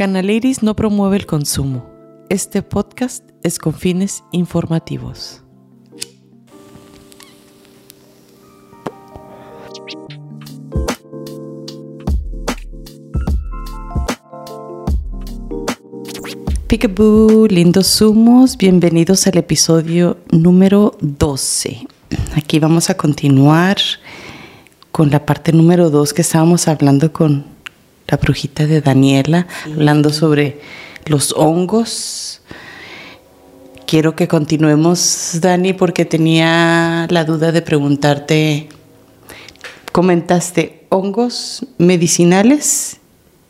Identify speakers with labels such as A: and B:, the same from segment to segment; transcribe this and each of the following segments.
A: Canaliris no promueve el consumo. Este podcast es con fines informativos. Peekaboo, lindos humos, bienvenidos al episodio número 12. Aquí vamos a continuar con la parte número 2 que estábamos hablando con la brujita de Daniela, hablando sobre los hongos. Quiero que continuemos, Dani, porque tenía la duda de preguntarte, comentaste hongos medicinales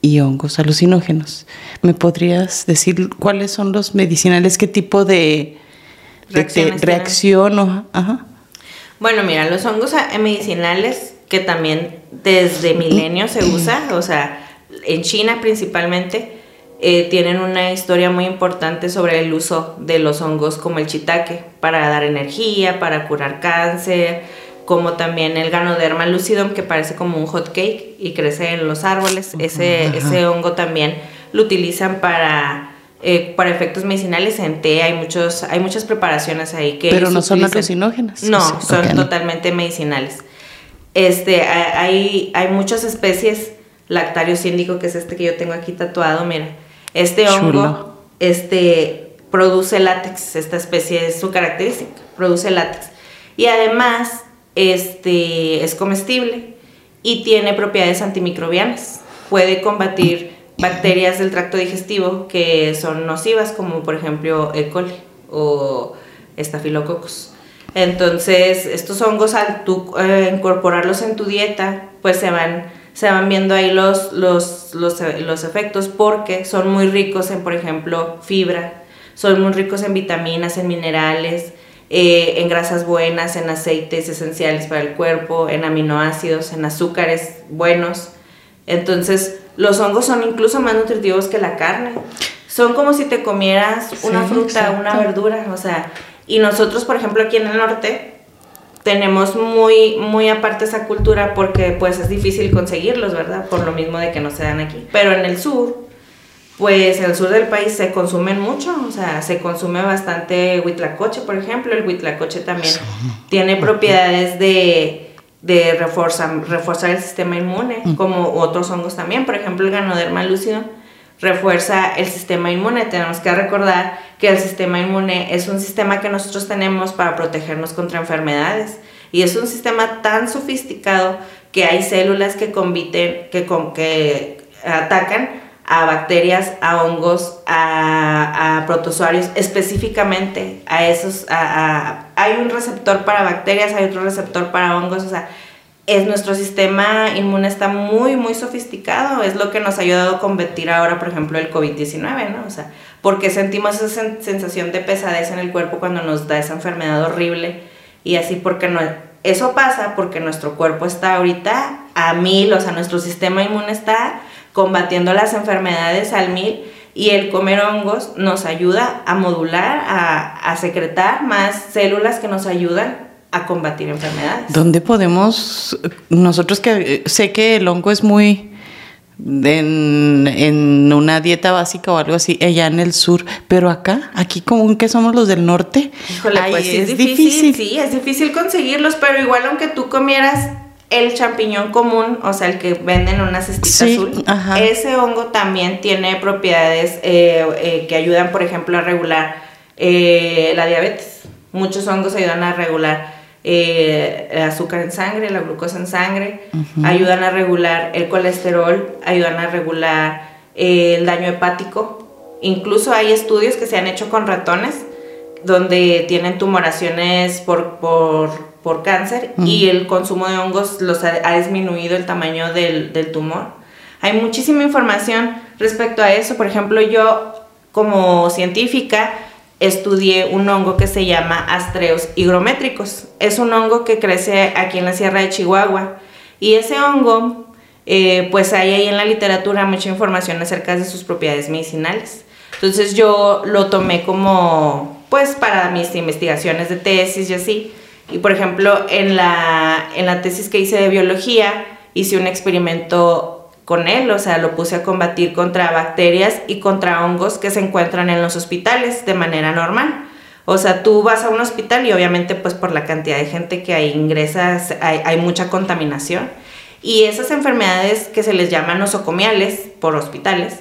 A: y hongos alucinógenos. ¿Me podrías decir cuáles son los medicinales? ¿Qué tipo de, reacción? O,
B: Bueno, mira, los hongos medicinales que también desde milenios se usa, o sea, en China principalmente, eh, tienen una historia muy importante sobre el uso de los hongos como el chitaque para dar energía, para curar cáncer, como también el Ganoderma lucidum que parece como un hot cake y crece en los árboles. Ese, ese hongo también lo utilizan para, eh, para efectos medicinales en té. Hay, muchos, hay muchas preparaciones ahí que...
A: Pero no son alucinógenas.
B: No, son totalmente medicinales. Este, hay, hay muchas especies Lactario síndico, que es este que yo tengo aquí tatuado, mira. Este hongo este, produce látex, esta especie es su característica, produce látex. Y además este, es comestible y tiene propiedades antimicrobianas. Puede combatir bacterias del tracto digestivo que son nocivas, como por ejemplo E. coli o Staphylococcus. Entonces, estos hongos, al tú eh, incorporarlos en tu dieta, pues se van se van viendo ahí los, los, los, los, efectos porque son muy ricos en, por ejemplo, fibra, son muy ricos en vitaminas, en minerales, eh, en grasas buenas, en aceites esenciales para el cuerpo, en aminoácidos, en azúcares buenos. Entonces, los hongos son incluso más nutritivos que la carne. Son como si te comieras una fruta, una verdura, o sea, y nosotros, por ejemplo, aquí en el norte, tenemos muy, muy aparte esa cultura porque pues es difícil conseguirlos, ¿verdad? Por lo mismo de que no se dan aquí. Pero en el sur, pues en el sur del país se consumen mucho, o sea, se consume bastante huitlacoche, por ejemplo. El huitlacoche también tiene propiedades de, de reforzar, reforzar el sistema inmune, como otros hongos también. Por ejemplo, el ganoderma lúcido refuerza el sistema inmune. Tenemos que recordar que el sistema inmune es un sistema que nosotros tenemos para protegernos contra enfermedades. Y es un sistema tan sofisticado que hay células que conviten, que, con, que atacan a bacterias, a hongos, a, a protozoarios, específicamente a esos, hay un receptor para bacterias, hay otro receptor para hongos, o sea, es nuestro sistema inmune está muy, muy sofisticado. Es lo que nos ha ayudado a combatir ahora, por ejemplo, el COVID-19, ¿no? O sea, porque sentimos esa sensación de pesadez en el cuerpo cuando nos da esa enfermedad horrible. Y así, porque no, eso pasa porque nuestro cuerpo está ahorita a mil, o sea, nuestro sistema inmune está combatiendo las enfermedades al mil. Y el comer hongos nos ayuda a modular, a, a secretar más células que nos ayudan a combatir enfermedades.
A: ¿Dónde podemos, nosotros que sé que el hongo es muy en, una dieta básica o algo así, allá en el sur, pero acá, aquí como que somos los del norte,
B: Híjole, pues es, difícil, Sí, es difícil conseguirlos, pero igual aunque tú comieras el champiñón común, o sea, el que venden en una cestita azul, ese hongo también tiene propiedades eh, eh, que ayudan, por ejemplo, a regular eh, la diabetes. Muchos hongos ayudan a regular eh, el azúcar en sangre, la glucosa en sangre, ayudan a regular el colesterol, ayudan a regular eh, el daño hepático. Incluso hay estudios que se han hecho con ratones donde tienen tumoraciones por, por, cáncer y el consumo de hongos los ha, disminuido el tamaño del, del tumor. Hay muchísima información respecto a eso. Por ejemplo, yo como científica, estudié un hongo que se llama Astreus higrométricos. Es un hongo que crece aquí en la Sierra de Chihuahua. Y ese hongo, eh, pues hay ahí en la literatura mucha información acerca de sus propiedades medicinales. Entonces yo lo tomé como, pues para mis investigaciones de tesis y así. Y por ejemplo, en la, en la tesis que hice de biología, hice un experimento con él, o sea, lo puse a combatir contra bacterias y contra hongos que se encuentran en los hospitales de manera normal. O sea, tú vas a un hospital y obviamente pues por la cantidad de gente que hay ingresas hay, hay mucha contaminación. Y esas enfermedades que se les llaman nosocomiales por hospitales,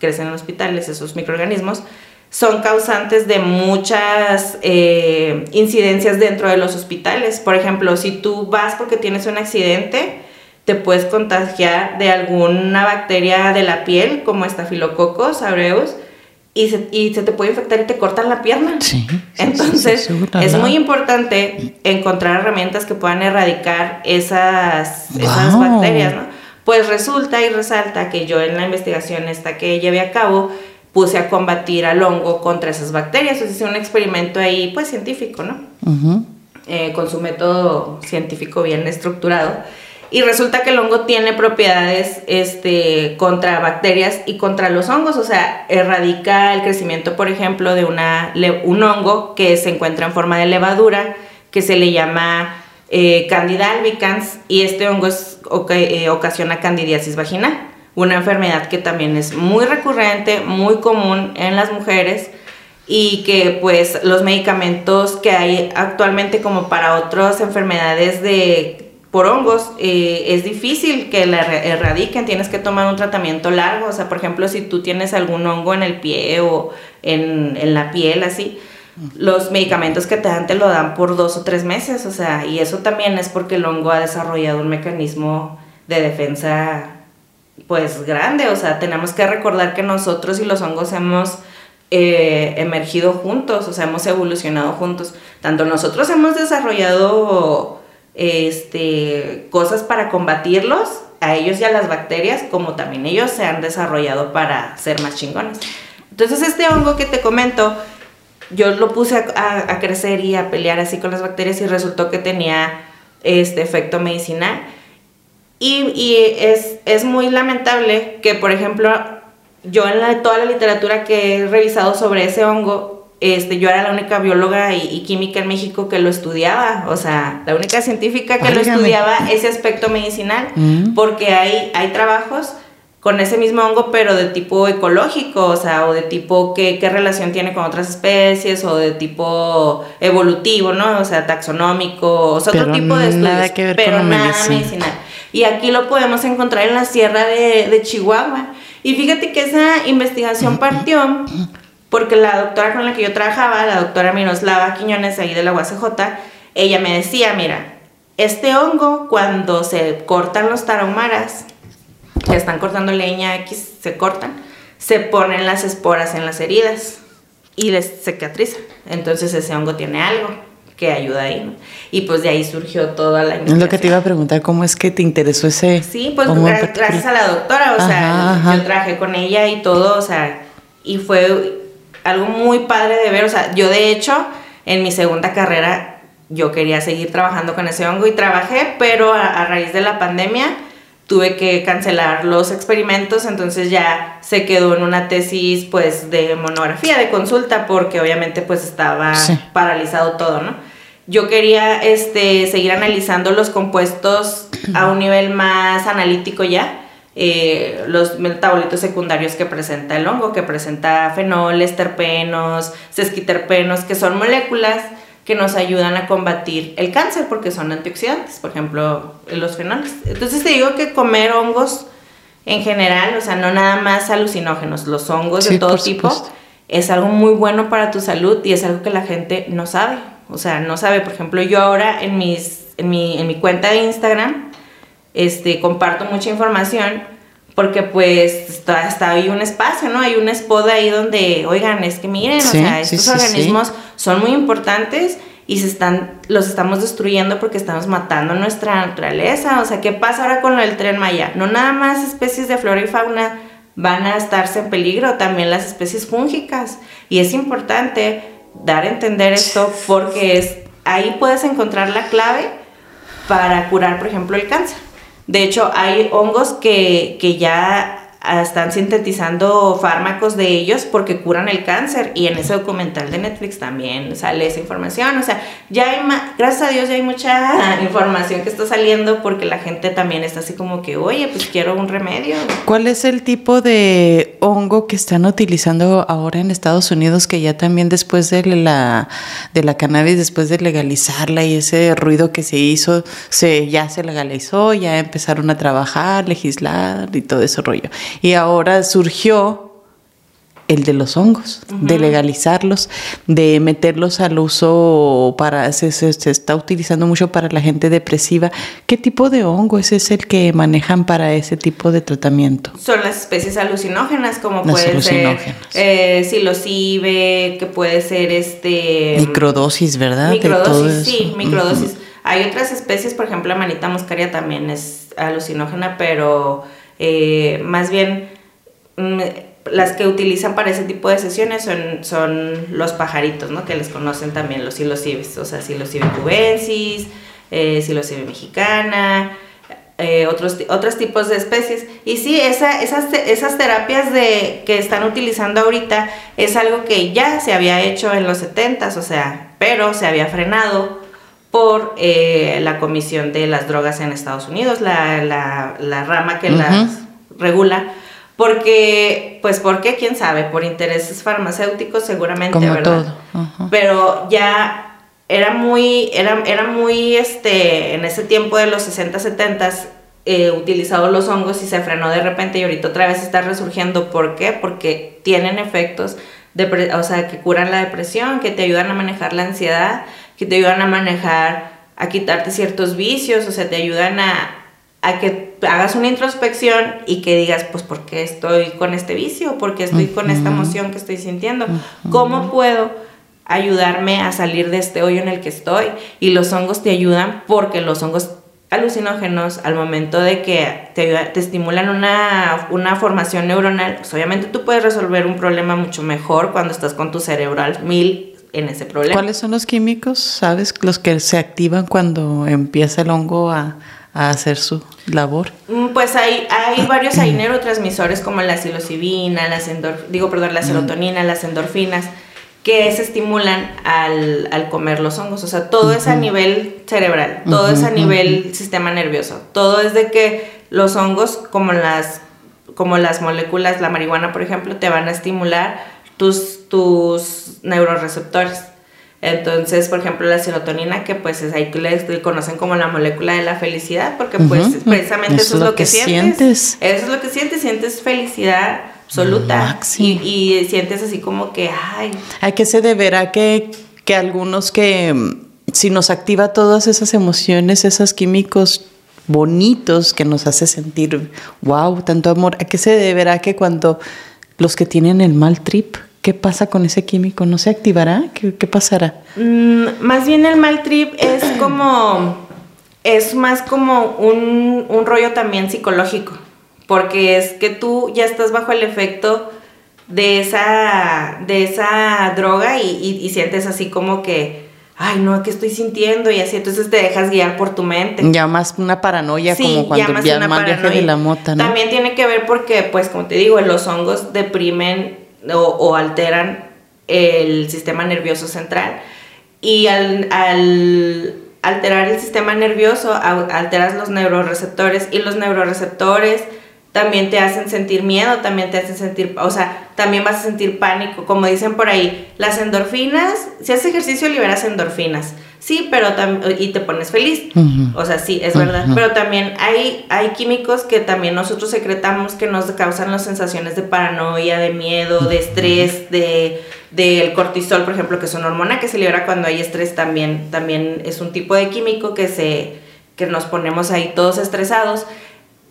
B: crecen en hospitales esos microorganismos, son causantes de muchas eh, incidencias dentro de los hospitales. Por ejemplo, si tú vas porque tienes un accidente, te puedes contagiar de alguna bacteria de la piel, como Staphylococcus aureus, y se, y se te puede infectar y te cortan la pierna.
A: Sí.
B: Entonces, es muy importante encontrar herramientas que puedan erradicar esas, esas bacterias, ¿no? Pues resulta y resalta que yo en la investigación esta que llevé a cabo, puse a combatir al hongo contra esas bacterias. O hice un experimento ahí, pues científico, ¿no? Eh, con su método científico bien estructurado. Y resulta que el hongo tiene propiedades este, contra bacterias y contra los hongos, o sea, erradica el crecimiento, por ejemplo, de una, un hongo que se encuentra en forma de levadura, que se le llama eh, Candida albicans, y este hongo eh, ocasiona candidiasis vaginal, una enfermedad que también es muy recurrente, muy común en las mujeres, y que pues los medicamentos que hay actualmente como para otras enfermedades de por hongos eh, es difícil que la erradiquen, tienes que tomar un tratamiento largo, o sea, por ejemplo, si tú tienes algún hongo en el pie o en, en la piel, así, los medicamentos que te dan te lo dan por dos o tres meses, o sea, y eso también es porque el hongo ha desarrollado un mecanismo de defensa pues grande, o sea, tenemos que recordar que nosotros y los hongos hemos eh, emergido juntos, o sea, hemos evolucionado juntos, tanto nosotros hemos desarrollado este, cosas para combatirlos, a ellos y a las bacterias, como también ellos se han desarrollado para ser más chingones. Entonces este hongo que te comento, yo lo puse a, crecer y a pelear así con las bacterias y resultó que tenía este efecto medicinal. Y, es, es, muy lamentable que, por ejemplo, yo en toda la literatura que he revisado sobre ese hongo, este, yo era la única bióloga y, química en México que lo estudiaba, o sea, la única científica que lo estudiaba ese aspecto medicinal, mm. porque hay, hay trabajos con ese mismo hongo, pero de tipo ecológico, o sea, o de tipo qué, qué relación tiene con otras especies, o de tipo evolutivo, ¿no? O sea, taxonómico, o sea, otro tipo de estudios, nada que ver pero nada medicinal. Y aquí lo podemos encontrar en la sierra de, de Chihuahua. Y fíjate que esa investigación partió porque la doctora con la que yo trabajaba, la doctora Miroslava Quiñones, ahí de la UACJ, ella me decía, mira, este hongo cuando se cortan los tarahumaras, que están cortando leña X, se cortan, se ponen las esporas en las heridas y les cicatriza. Entonces ese hongo tiene algo que ayuda ahí, Y pues de ahí surgió toda la
A: Es lo que te iba a preguntar, ¿cómo es que te interesó ese
B: Sí, pues gracias a la doctora, o sea, yo trabajé con ella y todo, o sea, y fue algo muy padre de ver. O sea, yo de hecho, en mi segunda carrera, yo quería seguir trabajando con ese hongo y trabajé, pero a, raíz de la pandemia tuve que cancelar los experimentos, entonces ya se quedó en una tesis pues de monografía, de consulta, porque obviamente pues estaba paralizado todo, ¿no? Yo quería este, seguir analizando los compuestos a un nivel más analítico ya, eh, los metabolitos secundarios que presenta el hongo, que presenta fenoles, terpenos, sesquiterpenos, que son moléculas que nos ayudan a combatir el cáncer porque son antioxidantes, por ejemplo, los fenoles. Entonces te digo que comer hongos en general, o sea, no nada más alucinógenos, los hongos de todo tipo, es algo muy bueno para tu salud y es algo que la gente no sabe. O sea, no sabe, por ejemplo, yo ahora en, mis, en, mi, en mi cuenta de Instagram, este, comparto mucha información porque pues está, está ahí un espacio, ¿no? Hay un spot ahí donde, oigan, es que miren, o sea, estos organismos son muy importantes y se están, los estamos destruyendo porque estamos matando nuestra naturaleza. O sea, ¿qué pasa ahora con lo del tren Maya? No nada más especies de flora y fauna van a estarse en peligro, también las especies fúngicas. Y es importante dar a entender esto porque es, ahí puedes encontrar la clave para curar, por ejemplo, el cáncer. De hecho, hay hongos que, ya están sintetizando fármacos de ellos porque curan el cáncer y en ese documental de Netflix también sale esa información, o sea, ya hay gracias a Dios ya hay mucha información que está saliendo porque la gente también está así como que, oye, pues quiero un remedio.
A: ¿Cuál es el tipo de hongo que están utilizando ahora en Estados Unidos que ya también después de la de la cannabis después de legalizarla y ese ruido que se hizo, se ya se legalizó, ya empezaron a trabajar, legislar y todo ese rollo. Y ahora surgió el de los hongos, de legalizarlos, de meterlos al uso para, se, se, está utilizando mucho para la gente depresiva. ¿Qué tipo de hongo es el que manejan para ese tipo de tratamiento?
B: Son las especies alucinógenas, como puede ser eh, psilocibe, que puede ser este...
A: Microdosis, ¿verdad?
B: Microdosis, sí, microdosis. Hay otras especies, por ejemplo, la manita muscaria también es alucinógena, pero eh, más bien mm, las que utilizan para ese tipo de sesiones son, son los pajaritos, ¿no? Que les conocen también los silocibes, o sea, silocibe cubensis, eh, mexicana, eh, otros, otros tipos de especies. Y sí, esa, esas, esas terapias de, que están utilizando ahorita es algo que ya se había hecho en los 70s, o sea, pero se había frenado por eh, la Comisión de las Drogas en Estados Unidos, la, la, rama que las regula. Porque, pues, ¿por qué? ¿Quién sabe? Por intereses farmacéuticos seguramente, ¿verdad? Pero ya era muy, era, era muy, este, en ese tiempo de los 60, 70, eh, utilizados los hongos y se frenó de repente y ahorita otra vez está resurgiendo. ¿Por qué? Porque tienen efectos, de, o sea, que curan la depresión, que te ayudan a manejar la ansiedad, que te ayudan a manejar, a quitarte ciertos vicios, o sea, te ayudan a, a que hagas una introspección y que digas, pues, ¿por qué estoy con este vicio? ¿Por qué estoy con esta emoción que estoy sintiendo? ¿Cómo puedo ayudarme a salir de este hoyo en el que estoy? Y los hongos te ayudan porque los hongos alucinógenos al momento de que te, te estimulan una, una, formación neuronal, pues obviamente tú puedes resolver un problema mucho mejor cuando estás con tu cerebro al mil en ese problema.
A: ¿Cuáles son los químicos, sabes, los que se activan cuando empieza el hongo a, a hacer su labor?
B: Mm, pues hay, hay varios hay neurotransmisores como la psilocibina, la digo, perdón, la serotonina, las endorfinas, que se estimulan al, al, comer los hongos. O sea, todo es a nivel cerebral, todo es a nivel sistema nervioso. Todo es de que los hongos, como las, como las moléculas, la marihuana, por ejemplo, te van a estimular tus, tus neuroreceptores. Entonces, por ejemplo, la serotonina, que pues es ahí que le conocen como la molécula de la felicidad, porque pues precisamente eso, es lo que, sientes. Eso es lo que sientes, sientes felicidad absoluta. Y, y, sientes así como que, ay.
A: ¿A qué se deberá que, que algunos que mm, si nos activa todas esas emociones, esos químicos bonitos que nos hace sentir, wow, tanto amor, ¿a qué se deberá que cuando los que tienen el mal trip ¿Qué pasa con ese químico? ¿No se activará? ¿Qué, pasará?
B: Mm, más bien el mal trip es como, es más como un, rollo también psicológico, porque es que tú ya estás bajo el efecto de esa, de esa droga y, sientes así como que, ay, no, ¿qué estoy sintiendo? Y así, entonces te dejas guiar por tu mente.
A: Ya más una paranoia, como cuando ya más viaje de la mota,
B: ¿no? También tiene que ver porque, pues, como te digo, los hongos deprimen o, alteran el sistema nervioso central. Y al, alterar el sistema nervioso, alteras los neuroreceptores y los neuroreceptores también te hacen sentir miedo, también te hacen sentir, o sea, también vas a sentir pánico. Como dicen por ahí, las endorfinas, si haces ejercicio liberas endorfinas. Sí, pero y te pones feliz. O sea, sí, es verdad. Pero también hay, hay químicos que también nosotros secretamos que nos causan las sensaciones de paranoia, de miedo, de estrés, de del cortisol, por ejemplo, que es una hormona que se libera cuando hay estrés. También, también es un tipo de químico que se que nos ponemos ahí todos estresados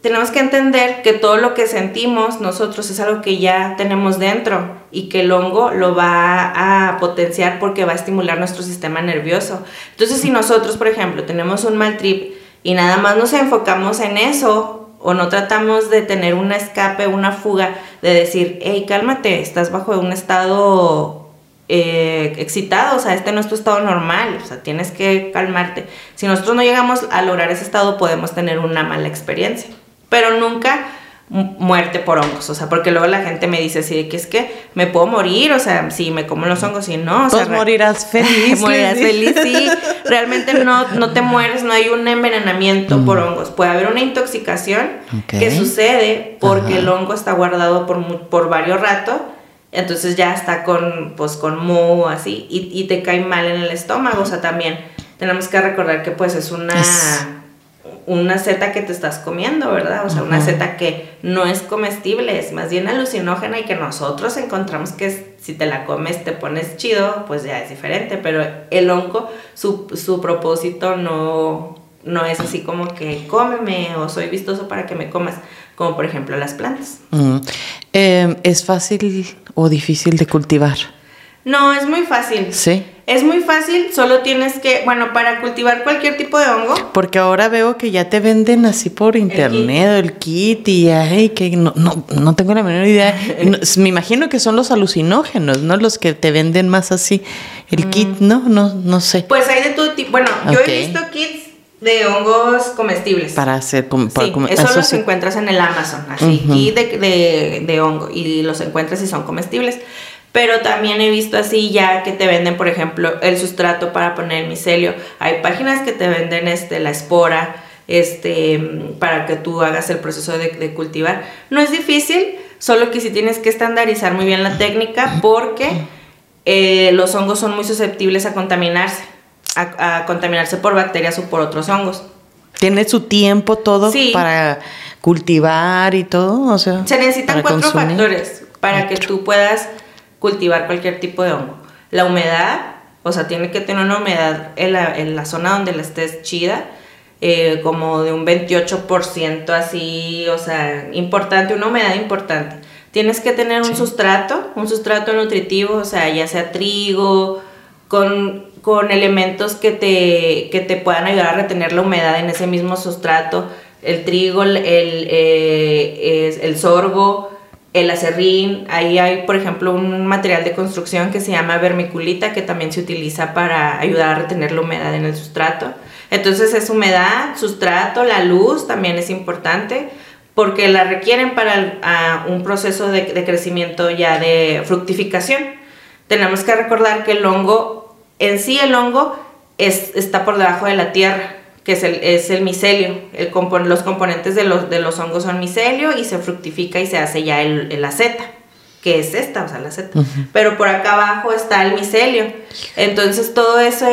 B: tenemos que entender que todo lo que sentimos nosotros es algo que ya tenemos dentro y que el hongo lo va a potenciar porque va a estimular nuestro sistema nervioso. Entonces, si nosotros, por ejemplo, tenemos un mal trip y nada más nos enfocamos en eso o no tratamos de tener un escape, una fuga, de decir, hey, cálmate, estás bajo un estado eh, excitado, o sea, este no es tu estado normal, o sea, tienes que calmarte. Si nosotros no llegamos a lograr ese estado, podemos tener una mala experiencia pero nunca muerte por hongos, o sea, porque luego la gente me dice así de que es que me puedo morir, o sea, si me como los hongos y no, o
A: pues morirás feliz.
B: morirás feliz, sí, realmente no, no te mueres, no hay un envenenamiento por hongos, puede haber una intoxicación que sucede porque el hongo está guardado por, por varios ratos, entonces ya está con, pues, con moho así, y, y, te cae mal en el estómago, o sea, también tenemos que recordar que pues es una una seta que te estás comiendo, ¿verdad? O sea, una seta que no es comestible, es más bien alucinógena y que nosotros encontramos que si te la comes te pones chido, pues ya es diferente, pero el hongo, su, su propósito no, no es así como que cómeme o soy vistoso para que me comas, como por ejemplo las plantas.
A: Em, ¿Es fácil o difícil de cultivar?
B: No, es muy fácil.
A: Sí.
B: Es muy fácil, solo tienes que, bueno, para cultivar cualquier tipo de hongo.
A: Porque ahora veo que ya te venden así por internet el kit, y ay, que no, no, no tengo la menor idea. me imagino que son los alucinógenos, ¿no? Los que te venden más así el mm. kit, ¿no? No, no sé.
B: Pues hay de todo tipo. Bueno, yo he visto kits de hongos comestibles.
A: Para hacer como
B: sí, eso, los encuentras en el Amazon, así, kit de, de, de hongo, y los encuentras y son comestibles pero también he visto así ya que te venden, por ejemplo, el sustrato para poner el micelio. Hay páginas que te venden este, la espora este, para que tú hagas el proceso de, cultivar. No es difícil, solo que si tienes que estandarizar muy bien la técnica porque eh, los hongos son muy susceptibles a contaminarse, a, contaminarse por bacterias o por otros hongos.
A: Tiene su tiempo todo para cultivar y todo, o sea.
B: Se necesitan cuatro factores para que tú puedas cultivar cualquier tipo de hongo. La humedad, o sea, tiene que tener una humedad en la, en la zona donde la estés chida, eh, como de un 28% así, o sea, importante, una humedad importante. Tienes que tener un sustrato, un sustrato nutritivo, o sea, ya sea trigo, con, con elementos que te, que te puedan ayudar a retener la humedad en ese mismo sustrato. El trigo, el, el, eh, el sorgo, el acerrín, ahí hay por ejemplo un material de construcción que se llama vermiculita que también se utiliza para ayudar a retener la humedad en el sustrato. Entonces es humedad, sustrato, la luz también es importante porque la requieren para un proceso de, de, crecimiento ya de fructificación. Tenemos que recordar que el hongo, en sí el hongo es, está por debajo de la tierra que es el, es el micelio. El los componentes de los, de los hongos son micelio y se fructifica y se hace ya el, la seta, que es esta, o sea, la seta. Pero por acá abajo está el micelio. Entonces todo eso,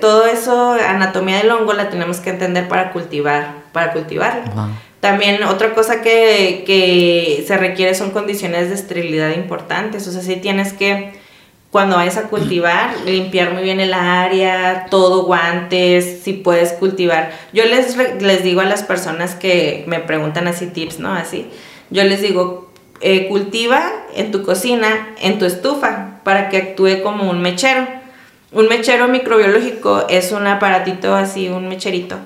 B: todo eso, anatomía del hongo la tenemos que entender para cultivar, para cultivarla. También otra cosa que, que se requiere son condiciones de esterilidad importantes. O sea, si tienes que cuando vayas a cultivar, limpiar muy bien el área, todo guantes, si puedes cultivar. Yo les, les digo a las personas que me preguntan así tips, ¿no? Así, yo les digo, eh, cultiva en tu cocina, en tu estufa, para que actúe como un mechero. Un mechero microbiológico es un aparatito así, un mecherito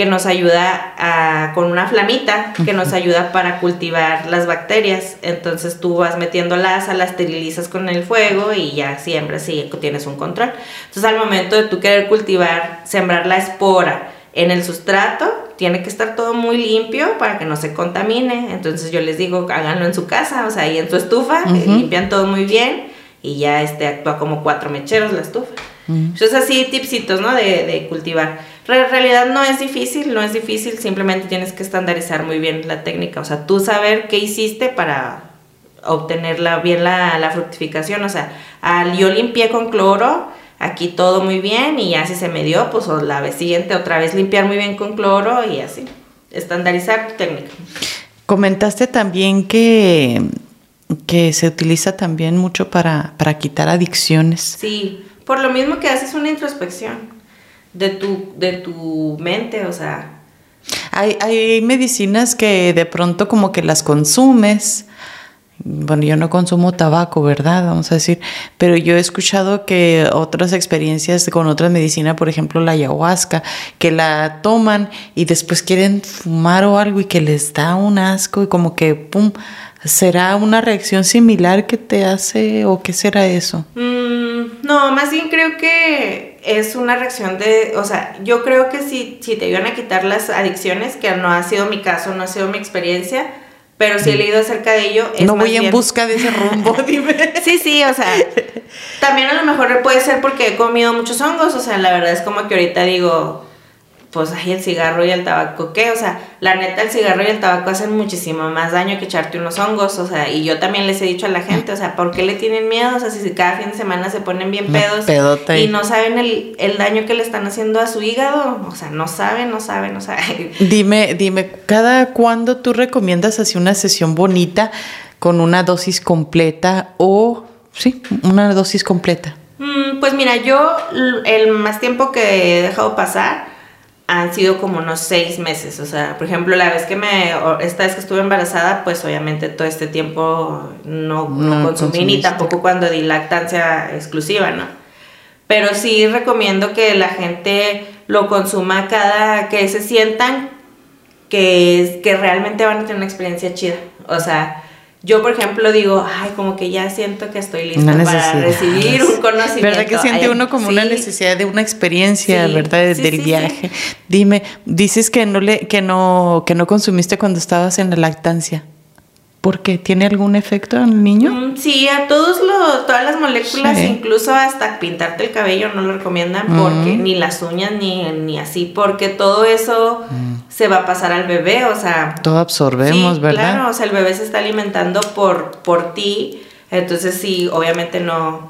B: que nos ayuda a, con una flamita que nos ayuda para cultivar las bacterias. Entonces tú vas metiéndolas, la esterilizas con el fuego y ya siempre así tienes un control. Entonces al momento de tú querer cultivar, sembrar la espora en el sustrato, tiene que estar todo muy limpio para que no se contamine. Entonces yo les digo, háganlo en su casa, o sea, ahí en su estufa, eh, limpian todo muy bien y ya este actúa como cuatro mecheros la estufa. Entonces así tipsitos, ¿no? De, de cultivar. En realidad no es difícil, no es difícil, simplemente tienes que estandarizar muy bien la técnica, o sea, tú saber qué hiciste para obtener la, bien la, fructificación, o sea, al, yo limpié con cloro, aquí todo muy bien y ya si se me dio, pues la vez siguiente otra vez limpiar muy bien con cloro y así, estandarizar tu técnica.
A: Comentaste también que, que se utiliza también mucho para, para quitar adicciones.
B: Sí, por lo mismo que haces una introspección de tu, de tu mente, o sea.
A: Hay, hay medicinas que de pronto como que las consumes. Bueno, yo no consumo tabaco, ¿verdad? Vamos a decir, pero yo he escuchado que otras experiencias con otra medicina, por ejemplo la ayahuasca, que la toman y después quieren fumar o algo y que les da un asco y como que, ¡pum!, ¿Será una reacción similar que te hace o qué será eso?
B: Mm, no, más bien creo que es una reacción de, o sea, yo creo que si, si te iban a quitar las adicciones, que no ha sido mi caso, no ha sido mi experiencia, pero sí he leído acerca de ello.
A: no voy en busca de ese rumbo, dime.
B: sí, sí, o sea, también a lo mejor puede ser porque he comido muchos hongos, o sea, la verdad es como que ahorita digo, pues ahí el cigarro y el tabaco, ¿qué? O sea, la neta, el cigarro y el tabaco hacen muchísimo más daño que echarte unos hongos, o sea, y yo también les he dicho a la gente, o sea, ¿por qué le tienen miedo? O sea, si cada fin de semana se ponen bien pedos y no saben el, el, daño que le están haciendo a su hígado, o sea, no saben, no saben, no saben.
A: Dime, dime, ¿cada cuándo tú recomiendas así una sesión bonita con una dosis completa o, sí, una dosis completa?
B: Mm, pues mira, yo el más tiempo que he dejado pasar, han sido como unos seis meses. O sea, por ejemplo, la vez que me, esta vez que estuve embarazada, pues obviamente todo este tiempo no, no, consumí ni tampoco cuando di lactancia exclusiva, ¿no? Pero sí recomiendo que la gente lo consuma cada que se sientan que, que realmente van a tener una experiencia chida. O sea, yo, por ejemplo, digo, ay, como que ya siento que estoy lista para recibir un conocimiento.
A: ¿Verdad que siente uno como una necesidad de una experiencia, verdad, del viaje? Dime, dices que no le, que no, que no consumiste cuando estabas en la lactancia. ¿Por qué? ¿Tiene algún efecto en el niño?
B: Mm, sí, a todos los, todas las moléculas, incluso hasta pintarte el cabello no lo recomiendan porque ni las uñas ni, ni así, porque todo eso mm. se va a pasar al bebé, o sea.
A: Todo absorbemos, ¿verdad?
B: Claro, o sea, el bebé se está alimentando por, por ti, entonces sí, obviamente no,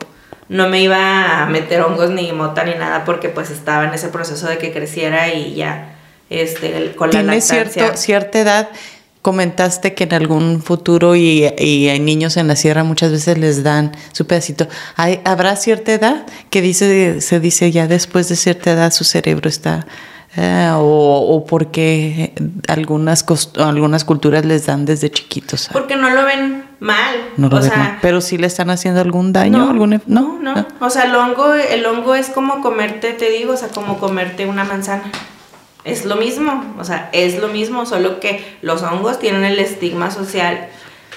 B: no me iba a meter hongos ni mota ni nada porque pues estaba en ese proceso de que creciera y ya, este, con la lactancia.
A: Cierto, cierta edad comentaste que en algún futuro y, hay niños en la sierra muchas veces les dan su pedacito. ¿Hay, ¿Habrá cierta edad que dice, se dice ya después de cierta edad su cerebro está... Eh, o, o, porque algunas, algunas culturas les dan desde chiquitos.
B: Porque no lo ven mal.
A: No lo ven mal. Pero si le están haciendo algún daño. No, algún,
B: no, no, no. O sea, el hongo, el hongo es como comerte, te digo, o sea, como comerte una manzana es lo mismo, o sea, es lo mismo, solo que los hongos tienen el estigma social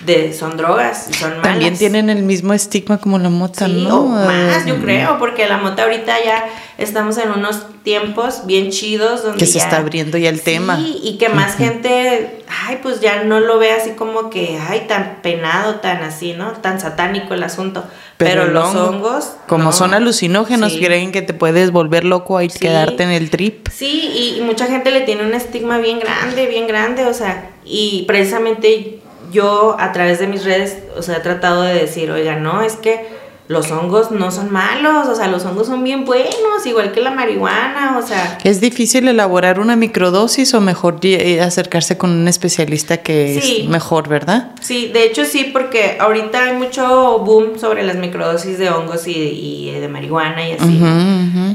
B: de son drogas y son malas.
A: También tienen el mismo estigma como la mota, ¿no?
B: más, yo creo, porque la mota ahorita ya estamos en unos tiempos bien chidos donde
A: que se está abriendo ya el tema.
B: y que más gente, ay, pues ya no lo ve así como que, ay, tan penado, tan así, ¿no? Tan satánico el asunto. Pero, los hongos.
A: Como son alucinógenos, creen que te puedes volver loco y quedarte en el trip.
B: Sí, y mucha gente le tiene un estigma bien grande, bien grande, o sea, y precisamente yo a través de mis redes, o sea, he tratado de decir, oiga, no, es que los hongos no son malos, o sea, los hongos son bien buenos, igual que la marihuana, o sea.
A: ¿Es difícil elaborar una microdosis o mejor eh, acercarse con un especialista que es mejor, verdad?
B: Sí, de hecho sí, porque ahorita hay mucho boom sobre las microdosis de hongos y, de marihuana y así.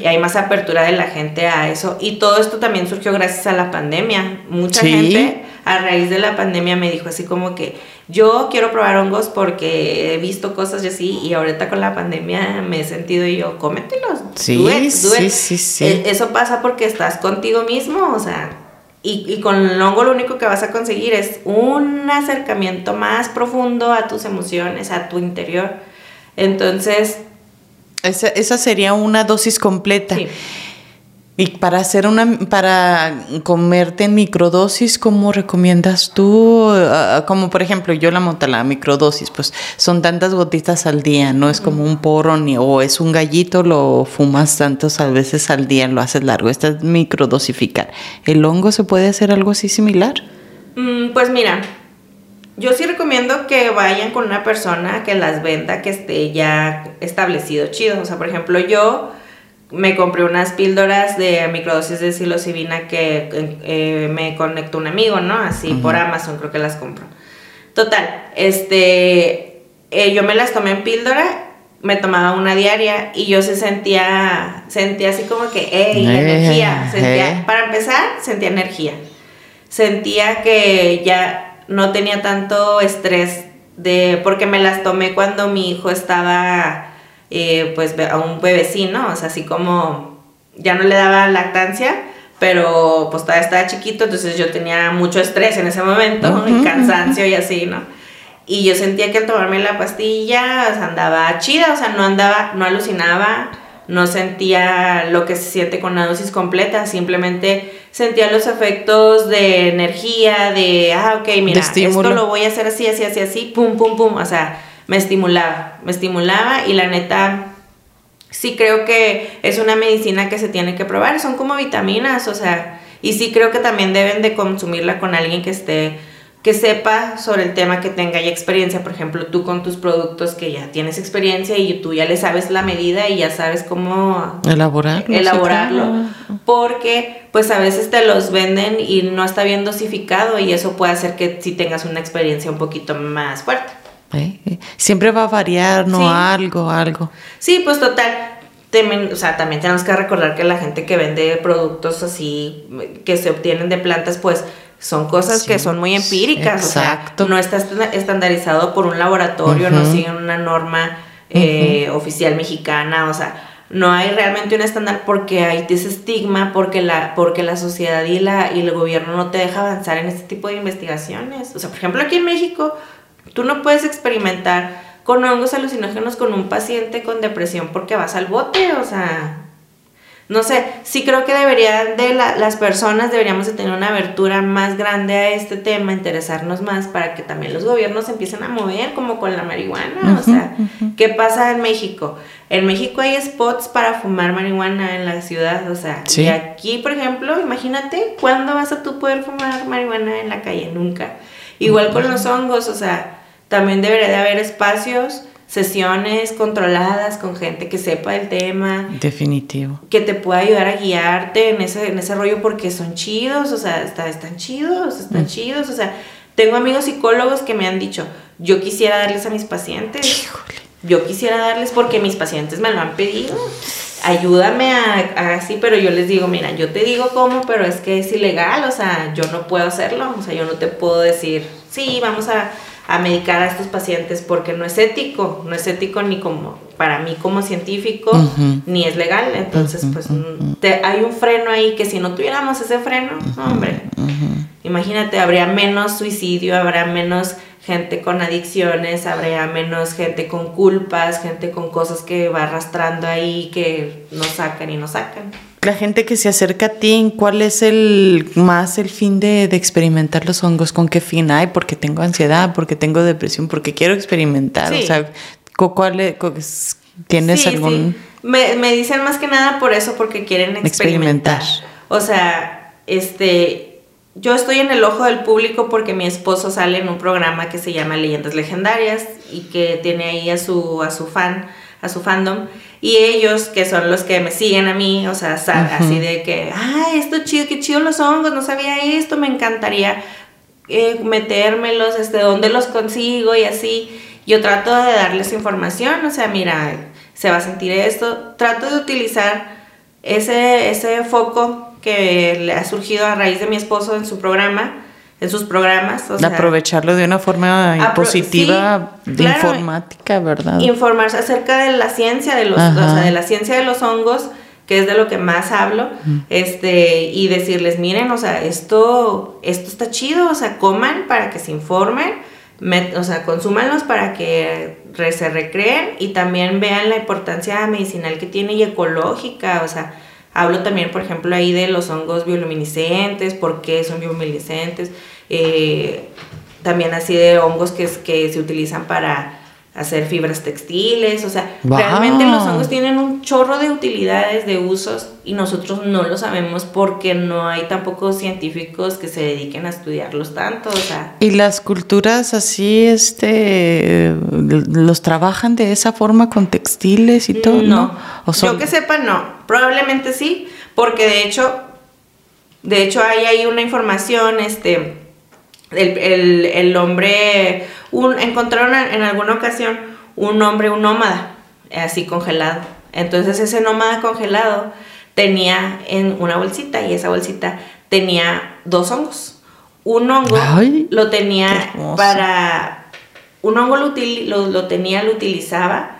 B: Y hay más apertura de la gente a eso. Y todo esto también surgió gracias a la pandemia. Mucha gente a raíz de la pandemia me dijo así como que yo quiero probar hongos porque he visto cosas y así y ahorita con la pandemia me he sentido y yo, cómetelos.
A: Sí, sí, sí, sí. E,
B: eso pasa porque estás contigo mismo, o sea, y, y, con el hongo lo único que vas a conseguir es un acercamiento más profundo a tus emociones, a tu interior. Entonces...
A: Esa, esa sería una dosis completa. Sí. Y para hacer una, para comerte en microdosis, ¿cómo recomiendas tú? Ah, como por ejemplo, yo la la microdosis, pues son tantas gotitas al día, no es como un porro ni, o es un gallito, lo fumas tantos a veces al día, lo haces largo. Esta es microdosificar. ¿El hongo se puede hacer algo así similar?
B: Mm, pues mira, yo sí recomiendo que vayan con una persona que las venda, que esté ya establecido chido. O sea, por ejemplo, yo me compré unas píldoras de microdosis de psilocibina que eh, me conectó un amigo, ¿no? Así por Amazon creo que las compro. Total, este, eh, yo me las tomé en píldora, me tomaba una diaria y yo se sentía, sentía así como que, hey, eh, energía, sentía, para empezar, sentía energía. Sentía que ya no tenía tanto estrés de, porque me las tomé cuando mi hijo estaba eh, pues a un bebecino, o sea, así como ya no le daba lactancia, pero pues todavía estaba chiquito, entonces yo tenía mucho estrés en ese momento, y cansancio y así, ¿no? Y yo sentía que al tomarme la pastilla, o sea, andaba chida, o sea, no andaba, no alucinaba, no sentía lo que se siente con una dosis completa, simplemente sentía los efectos de energía, de, ah, ok, mira, esto lo voy a hacer así, así, así, así, pum, pum, pum, o sea, me estimulaba, me estimulaba y la neta, sí creo que es una medicina que se tiene que probar, son como vitaminas, o sea, y sí creo que también deben de consumirla con alguien que esté que sepa sobre el tema, que tenga ya experiencia, por ejemplo, tú con tus productos que ya tienes experiencia y tú ya le sabes la medida y ya sabes cómo
A: elaborarlo,
B: elaborarlo porque pues a veces te los venden y no está bien dosificado y eso puede hacer que si tengas una experiencia un poquito más fuerte.
A: Eh, siempre va a variar, ¿no? Algo, algo.
B: Sí, pues total. o sea, también tenemos que recordar que la gente que vende productos así, que se obtienen de plantas, pues son cosas que son muy empíricas. Exacto. O sea, no está estandarizado por un laboratorio, no siguen una norma eh, oficial mexicana, o sea, no hay realmente un estándar porque hay ese estigma, porque la, porque la sociedad y, la, y el gobierno no te deja avanzar en este tipo de investigaciones. O sea, por ejemplo, aquí en México, tú no puedes experimentar con hongos alucinógenos con un paciente con depresión porque vas al bote, o sea, no sé, sí creo que deberían de las personas deberíamos de tener una abertura más grande a este tema, interesarnos más para que también los gobiernos empiecen a mover como con la marihuana, o sea, ¿qué pasa en México? En México hay spots para fumar marihuana en la ciudad, o sea, y aquí, por ejemplo, imagínate, ¿cuándo vas a tú poder fumar marihuana en la calle? Nunca. Igual con los hongos, o sea, también debería de haber espacios sesiones controladas con gente que sepa el tema.
A: Definitivo.
B: Que te pueda ayudar a guiarte en ese, en ese rollo porque son chidos, o sea, están chidos, están mm. chidos, o sea, tengo amigos psicólogos que me han dicho, yo quisiera darles a mis pacientes. Híjole. Yo quisiera darles porque mis pacientes me lo han pedido. Ayúdame a, así, pero yo les digo, mira, yo te digo cómo, pero es que es ilegal, o sea, yo no puedo hacerlo, o sea, yo no te puedo decir, sí, vamos a a medicar a estos pacientes porque no es ético, no es ético ni como para mí como científico, ni es legal. Entonces, pues hay un freno ahí que si no tuviéramos ese freno, hombre, imagínate, habría menos suicidio, habrá menos gente con adicciones, habría menos gente con culpas, gente con cosas que va arrastrando ahí que no sacan y no sacan
A: la gente que se acerca a ti, ¿cuál es el más el fin de, experimentar los hongos? ¿Con qué fin hay? Porque tengo ansiedad, porque tengo depresión, porque quiero experimentar. O sea, ¿cuál es, ¿tienes algún...?
B: Me, me, dicen más que nada por eso, porque quieren experimentar. O sea, este, yo estoy en el ojo del público porque mi esposo sale en un programa que se llama Leyendas Legendarias y que tiene ahí a su, a su fan, a su fandom. Y ellos, que son los que me siguen a mí, o sea, así de que, ay, esto chido, qué chido los hongos, no sabía esto, me encantaría eh, metérmelos, este, dónde los consigo y así. Yo trato de darles información, o sea, mira, se va a sentir esto. Trato de utilizar ese, ese foco que le ha surgido a raíz de mi esposo en su programa en sus programas.
A: O aprovecharlo de una forma positiva, informática, ¿verdad?
B: Informarse acerca de la ciencia de los, o sea, de la ciencia de los hongos, que es de lo que más hablo, este, y decirles, miren, o sea, esto, esto está chido, o sea, coman para que se informen, o sea, consúmanlos para que se recreen y también vean la importancia medicinal que tiene y ecológica, o sea, Hablo también, por ejemplo, ahí de los hongos bioluminiscentes, por qué son bioluminiscentes. Eh, también así de hongos que, que se utilizan para hacer fibras textiles, o sea, realmente los hongos tienen un chorro de utilidades, de usos, y nosotros no lo sabemos porque no hay tampoco científicos que se dediquen a estudiarlos tanto, o sea.
A: ¿Y las culturas así, este, los trabajan de esa forma con textiles y todo?
B: No, yo que sepa no, probablemente sí, porque de hecho, de hecho hay ahí una información, este, el, el, hombre, un, encontraron en alguna ocasión un hombre, un nómada, así congelado. Entonces ese nómada congelado tenía en una bolsita y esa bolsita tenía dos hongos. Un hongo lo tenía para... Un hongo lo, lo, tenía, lo utilizaba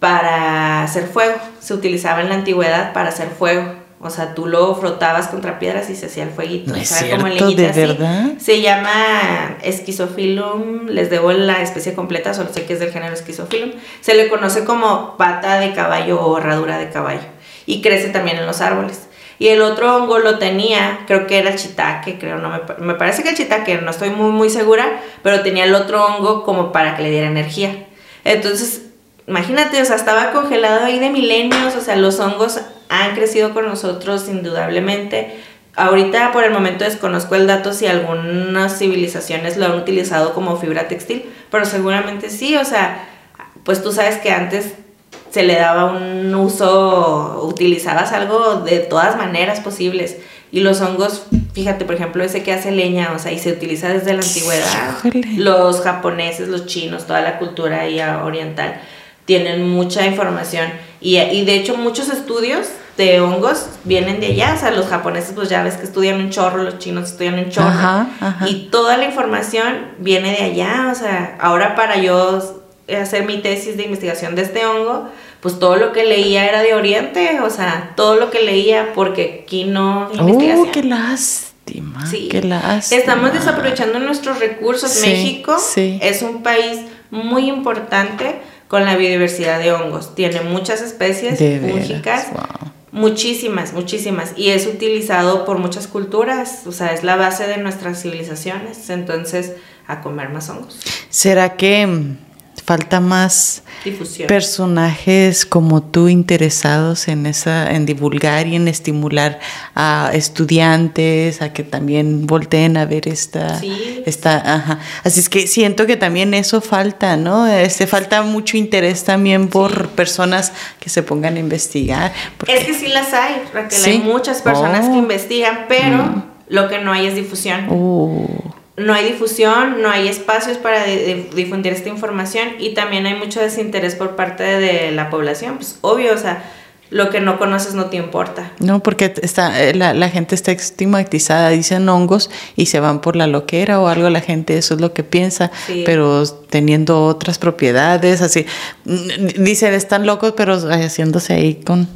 B: para hacer fuego. Se utilizaba en la antigüedad para hacer fuego. O sea, tú lo frotabas contra piedras y se hacía el fueguito.
A: No es
B: o sea,
A: cierto, ¿de verdad?
B: Se llama Esquizophyllum, les debo la especie completa, solo sé que es del género Esquizophyllum. Se le conoce como pata de caballo o herradura de caballo. Y crece también en los árboles. Y el otro hongo lo tenía, creo que era el chitaque, creo, no me, me parece que el chitaque, no estoy muy, muy segura, pero tenía el otro hongo como para que le diera energía. Entonces, imagínate, o sea, estaba congelado ahí de milenios, o sea, los hongos han crecido con nosotros indudablemente. Ahorita por el momento desconozco el dato si algunas civilizaciones lo han utilizado como fibra textil, pero seguramente sí, o sea, pues tú sabes que antes se le daba un uso, utilizabas algo de todas maneras posibles. Y los hongos, fíjate, por ejemplo, ese que hace leña, o sea, y se utiliza desde la antigüedad. Los japoneses, los chinos, toda la cultura ahí oriental tienen mucha información. Y, y, de hecho muchos estudios de hongos vienen de allá. O sea, los japoneses pues ya ves que estudian un chorro, los chinos estudian un chorro. Y toda la información viene de allá. O sea, ahora para yo hacer mi tesis de investigación de este hongo, pues todo lo que leía era de Oriente, o sea, todo lo que leía, porque aquí no.
A: ¡Oh, qué lástima! Sí. ¡Qué lástima!
B: Estamos desaprovechando nuestros recursos. México es un país muy importante con la biodiversidad de hongos. Tiene muchas especies fúngicas. Muchísimas, muchísimas. Y es utilizado por muchas culturas. O sea, es la base de nuestras civilizaciones. Entonces, a comer más hongos.
A: ¿Será que falta más personajes como tú interesados en esa en divulgar y en estimular a estudiantes a que también volteen a ver esta esta ajá. así es que siento que también eso falta no este falta mucho interés también por personas que se pongan a investigar
B: es que sí las hay Raquel hay muchas personas que oh. investigan pero mm. lo que no hay es difusión. Uh no hay difusión, no hay espacios para difundir esta información y también hay mucho desinterés por parte de la población. Pues obvio, o sea, lo que no conoces no te importa.
A: No, porque está, eh, la, gente está estigmatizada, dicen hongos y se van por la loquera o algo, la gente eso es lo que piensa, pero teniendo otras propiedades, así, dicen, están locos, pero haciéndose ahí con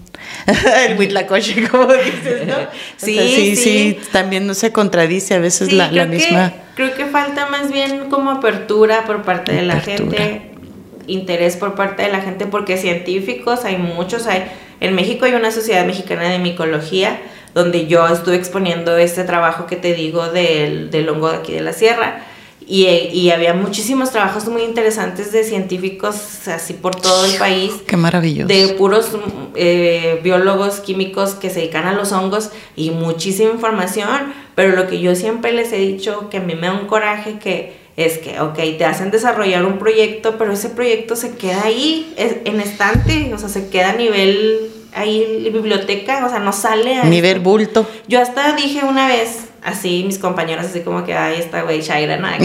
A: el huitlacoche, como dices, ¿no? sí, sí, sí, también no se contradice a veces la, misma.
B: creo que falta más bien como apertura por parte de la gente, interés por parte de la gente, porque científicos hay muchos, hay, en México hay una sociedad mexicana de micología, donde yo estuve exponiendo este trabajo que te digo del, del hongo de aquí de la sierra y, había muchísimos trabajos muy interesantes de científicos así por todo el país.
A: Qué maravilloso.
B: De puros eh, biólogos químicos que se dedican a los hongos y muchísima información. Pero lo que yo siempre les he dicho, que a mí me da un coraje, que es que, ok, te hacen desarrollar un proyecto, pero ese proyecto se queda ahí, en estante, o sea, se queda a nivel ahí biblioteca, o sea, no sale
A: a... Nivel bulto.
B: Yo hasta dije una vez, así mis compañeros así como que, ay, esta güey Shaira, nada.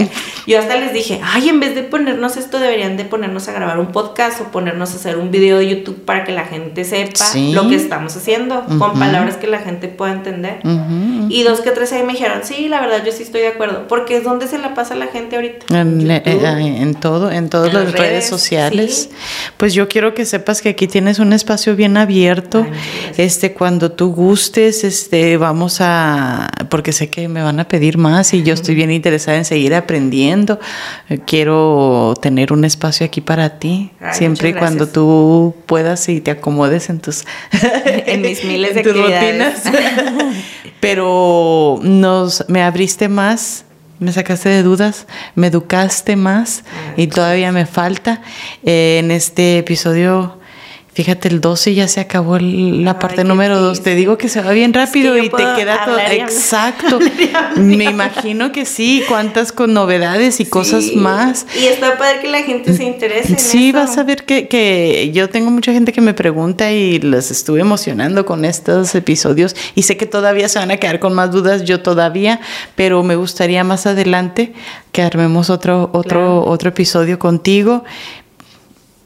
B: Yo hasta les dije, ay, en vez de ponernos esto, deberían de ponernos a grabar un podcast o ponernos a hacer un video de YouTube para que la gente sepa lo que estamos haciendo, con palabras que la gente pueda entender. Y dos que tres ahí me dijeron, sí, la verdad, yo sí estoy de acuerdo, porque es donde se la pasa la gente ahorita.
A: En, eh, todo, en todas las redes, sociales. Pues yo quiero que sepas que aquí tienes un espacio bien abierto. este, cuando tú gustes, este, vamos a, porque sé que me van a pedir más y yo estoy bien interesada en seguir aprendiendo. Quiero tener un espacio aquí para ti, siempre y cuando tú puedas y te acomodes en tus
B: en mis miles de rutinas.
A: Pero nos me abriste más me sacaste de dudas, me educaste más y todavía me falta. en este episodio Fíjate, el 12 ya se acabó la parte número 2. Te digo que se va bien rápido y te queda todo. Exacto. Me imagino que sí, cuántas con novedades y cosas más.
B: Y está padre que la gente se interese. En
A: sí, vas a ver que, que yo tengo mucha gente que me pregunta y los estuve emocionando con estos episodios y sé que todavía se van a quedar con más dudas, yo todavía, pero me gustaría más adelante que armemos otro, otro, otro episodio contigo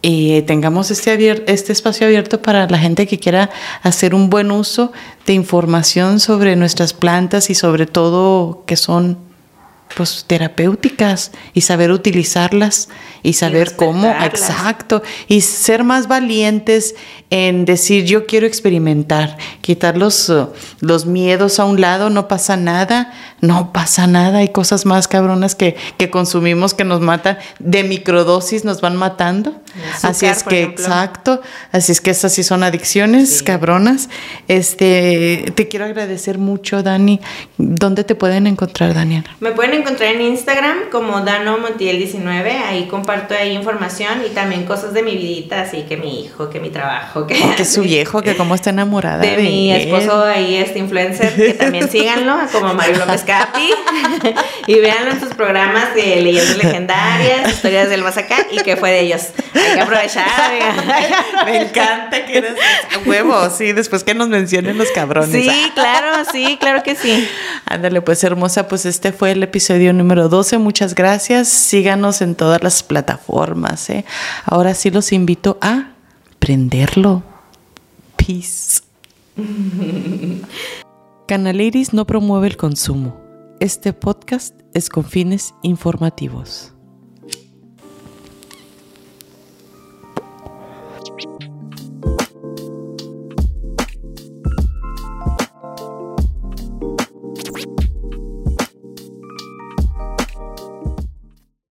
A: y tengamos este, este espacio abierto para la gente que quiera hacer un buen uso de información sobre nuestras plantas y sobre todo que son pues terapéuticas y saber utilizarlas y saber cómo, exacto, y ser más valientes en decir yo quiero experimentar, quitar los, uh, los miedos a un lado, no pasa nada, no pasa nada, hay cosas más cabronas que, que consumimos que nos matan, de microdosis nos van matando. Así es que, exacto, así es que esas sí son adicciones cabronas. Este, te quiero agradecer mucho, Dani. ¿Dónde te pueden encontrar, Daniela?
B: Me pueden encontrar en Instagram como Dano Montiel19, ahí comparto ahí información y también cosas de mi vidita, así que mi hijo, que mi trabajo, que,
A: que su viejo, que cómo está enamorada
B: de, mi esposo ahí, este influencer, que también síganlo, como Mario López Capi, y véanlo en sus programas de leyendas legendarias, historias del más acá, y que fue de ellos. Hay que aprovechar.
A: Me encanta que eres huevo, sí, después que nos mencionen los cabrones.
B: Sí, claro, sí, claro que sí.
A: Ándale, pues hermosa, pues este fue el episodio número 12. Muchas gracias. Síganos en todas las plataformas. ¿eh? Ahora sí los invito a prenderlo. Peace. Canal Iris no promueve el consumo. Este podcast es con fines informativos.